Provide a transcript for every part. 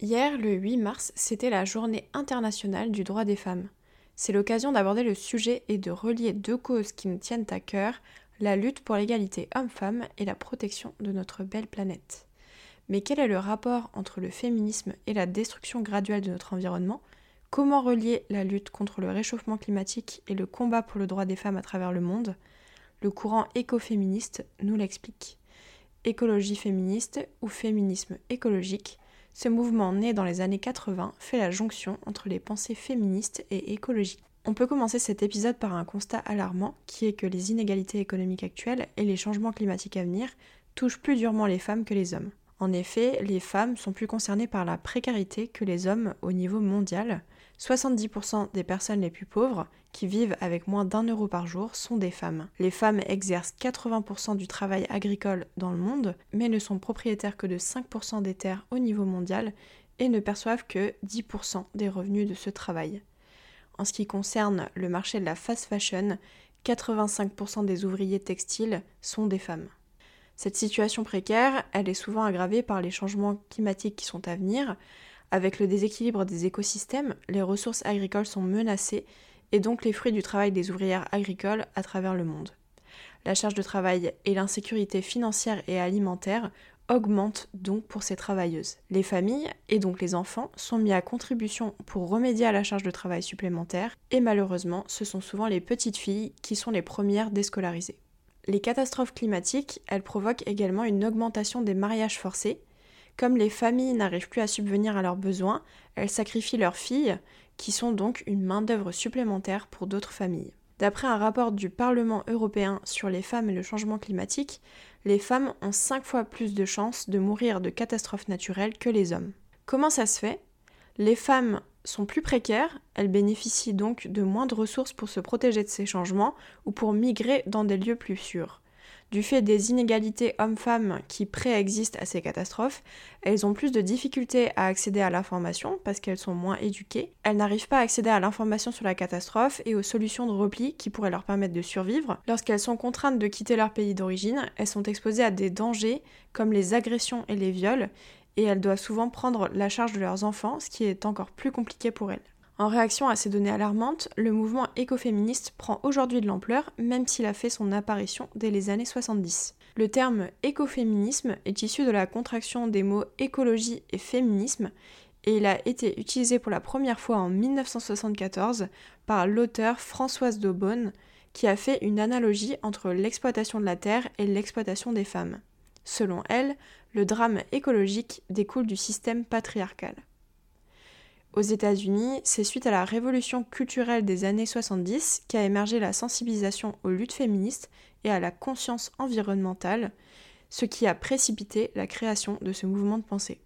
Hier, le 8 mars, c'était la journée internationale du droit des femmes. C'est l'occasion d'aborder le sujet et de relier deux causes qui nous tiennent à cœur, la lutte pour l'égalité homme-femme et la protection de notre belle planète. Mais quel est le rapport entre le féminisme et la destruction graduelle de notre environnement? Comment relier la lutte contre le réchauffement climatique et le combat pour le droit des femmes à travers le monde? Le courant écoféministe nous l'explique. Écologie féministe ou féminisme écologique? Ce mouvement né dans les années 80 fait la jonction entre les pensées féministes et écologiques. On peut commencer cet épisode par un constat alarmant qui est que les inégalités économiques actuelles et les changements climatiques à venir touchent plus durement les femmes que les hommes. En effet, les femmes sont plus concernées par la précarité que les hommes au niveau mondial, 70% des personnes les plus pauvres, qui vivent avec moins d'un euro par jour, sont des femmes. Les femmes exercent 80% du travail agricole dans le monde, mais ne sont propriétaires que de 5% des terres au niveau mondial et ne perçoivent que 10% des revenus de ce travail. En ce qui concerne le marché de la fast fashion, 85% des ouvriers textiles sont des femmes. Cette situation précaire, elle est souvent aggravée par les changements climatiques qui sont à venir, avec le déséquilibre des écosystèmes, les ressources agricoles sont menacées et donc les fruits du travail des ouvrières agricoles à travers le monde. La charge de travail et l'insécurité financière et alimentaire augmentent donc pour ces travailleuses. Les familles, et donc les enfants, sont mis à contribution pour remédier à la charge de travail supplémentaire, et malheureusement, ce sont souvent les petites filles qui sont les premières déscolarisées. Les catastrophes climatiques, elles provoquent également une augmentation des mariages forcés, comme les familles n'arrivent plus à subvenir à leurs besoins, elles sacrifient leurs filles, qui sont donc une main-d'œuvre supplémentaire pour d'autres familles. D'après un rapport du Parlement européen sur les femmes et le changement climatique, les femmes ont 5 fois plus de chances de mourir de catastrophes naturelles que les hommes. Comment ça se fait? Les femmes sont plus précaires, elles bénéficient donc de moins de ressources pour se protéger de ces changements ou pour migrer dans des lieux plus sûrs. Du fait des inégalités hommes-femmes qui préexistent à ces catastrophes, elles ont plus de difficultés à accéder à l'information parce qu'elles sont moins éduquées. Elles n'arrivent pas à accéder à l'information sur la catastrophe et aux solutions de repli qui pourraient leur permettre de survivre. Lorsqu'elles sont contraintes de quitter leur pays d'origine, elles sont exposées à des dangers comme les agressions et les viols et elles doivent souvent prendre la charge de leurs enfants, ce qui est encore plus compliqué pour elles. En réaction à ces données alarmantes, le mouvement écoféministe prend aujourd'hui de l'ampleur, même s'il a fait son apparition dès les années 70. Le terme écoféminisme est issu de la contraction des mots écologie et féminisme, et il a été utilisé pour la première fois en 1974 par l'auteur Françoise Daubonne, qui a fait une analogie entre l'exploitation de la terre et l'exploitation des femmes. Selon elle, le drame écologique découle du système patriarcal. Aux États-Unis, c'est suite à la révolution culturelle des années 70 qu'a émergé la sensibilisation aux luttes féministes et à la conscience environnementale, ce qui a précipité la création de ce mouvement de pensée.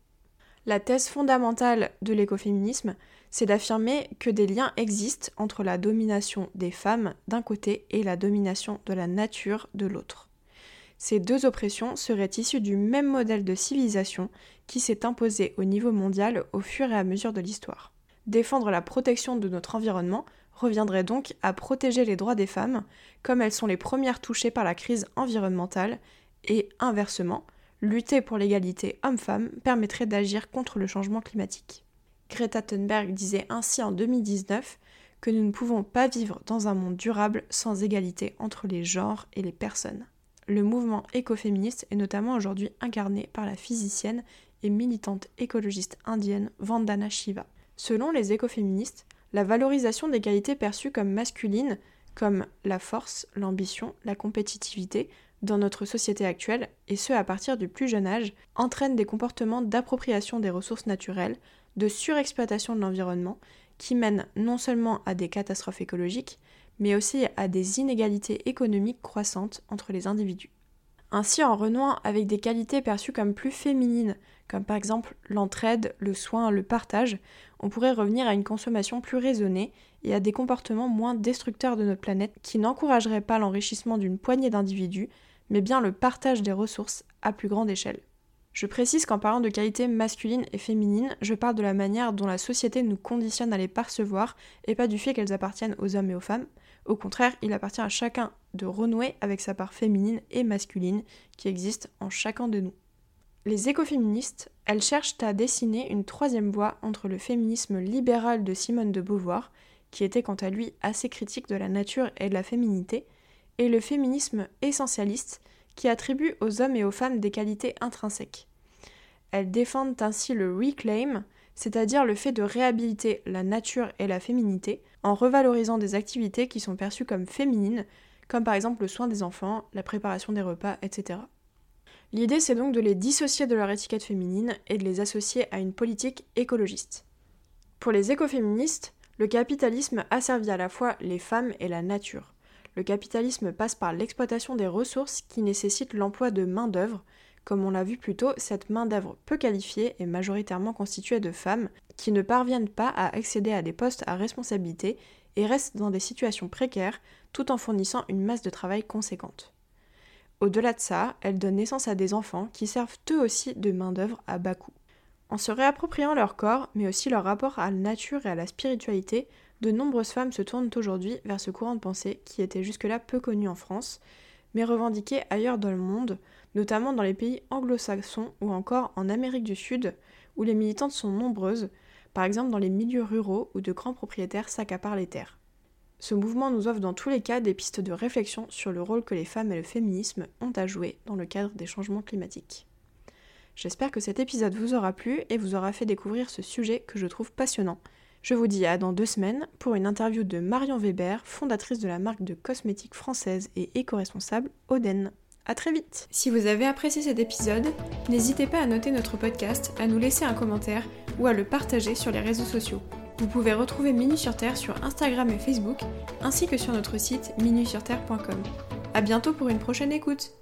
La thèse fondamentale de l'écoféminisme, c'est d'affirmer que des liens existent entre la domination des femmes d'un côté et la domination de la nature de l'autre. Ces deux oppressions seraient issues du même modèle de civilisation qui s'est imposé au niveau mondial au fur et à mesure de l'histoire. Défendre la protection de notre environnement reviendrait donc à protéger les droits des femmes, comme elles sont les premières touchées par la crise environnementale, et inversement, lutter pour l'égalité homme-femme permettrait d'agir contre le changement climatique. Greta Thunberg disait ainsi en 2019 que nous ne pouvons pas vivre dans un monde durable sans égalité entre les genres et les personnes. Le mouvement écoféministe est notamment aujourd'hui incarné par la physicienne et militante écologiste indienne Vandana Shiva. Selon les écoféministes, la valorisation des qualités perçues comme masculines, comme la force, l'ambition, la compétitivité, dans notre société actuelle, et ce à partir du plus jeune âge, entraîne des comportements d'appropriation des ressources naturelles, de surexploitation de l'environnement, qui mènent non seulement à des catastrophes écologiques, mais aussi à des inégalités économiques croissantes entre les individus. Ainsi, en renouant avec des qualités perçues comme plus féminines, comme par exemple l'entraide, le soin, le partage, on pourrait revenir à une consommation plus raisonnée et à des comportements moins destructeurs de notre planète qui n'encourageraient pas l'enrichissement d'une poignée d'individus, mais bien le partage des ressources à plus grande échelle. Je précise qu'en parlant de qualités masculines et féminines, je parle de la manière dont la société nous conditionne à les percevoir et pas du fait qu'elles appartiennent aux hommes et aux femmes. Au contraire, il appartient à chacun de renouer avec sa part féminine et masculine qui existe en chacun de nous. Les écoféministes, elles cherchent à dessiner une troisième voie entre le féminisme libéral de Simone de Beauvoir, qui était quant à lui assez critique de la nature et de la féminité, et le féminisme essentialiste, qui attribue aux hommes et aux femmes des qualités intrinsèques. Elles défendent ainsi le reclaim, c'est-à-dire le fait de réhabiliter la nature et la féminité en revalorisant des activités qui sont perçues comme féminines, comme par exemple le soin des enfants, la préparation des repas, etc. L'idée c'est donc de les dissocier de leur étiquette féminine et de les associer à une politique écologiste. Pour les écoféministes, le capitalisme a servi à la fois les femmes et la nature. Le capitalisme passe par l'exploitation des ressources qui nécessitent l'emploi de main-d'œuvre. Comme on l'a vu plus tôt, cette main-d'œuvre peu qualifiée est majoritairement constituée de femmes qui ne parviennent pas à accéder à des postes à responsabilité et restent dans des situations précaires tout en fournissant une masse de travail conséquente. Au-delà de ça, elles donnent naissance à des enfants qui servent eux aussi de main-d'œuvre à bas coût. En se réappropriant leur corps, mais aussi leur rapport à la nature et à la spiritualité, de nombreuses femmes se tournent aujourd'hui vers ce courant de pensée qui était jusque-là peu connu en France, mais revendiqué ailleurs dans le monde, notamment dans les pays anglo-saxons ou encore en Amérique du Sud, où les militantes sont nombreuses, par exemple dans les milieux ruraux où de grands propriétaires s'accaparent les terres. Ce mouvement nous offre dans tous les cas des pistes de réflexion sur le rôle que les femmes et le féminisme ont à jouer dans le cadre des changements climatiques. J'espère que cet épisode vous aura plu et vous aura fait découvrir ce sujet que je trouve passionnant je vous dis à dans deux semaines pour une interview de Marion Weber, fondatrice de la marque de cosmétiques française et éco-responsable Oden. A très vite Si vous avez apprécié cet épisode, n'hésitez pas à noter notre podcast, à nous laisser un commentaire ou à le partager sur les réseaux sociaux. Vous pouvez retrouver Minus sur Terre sur Instagram et Facebook, ainsi que sur notre site minusurterre.com. A bientôt pour une prochaine écoute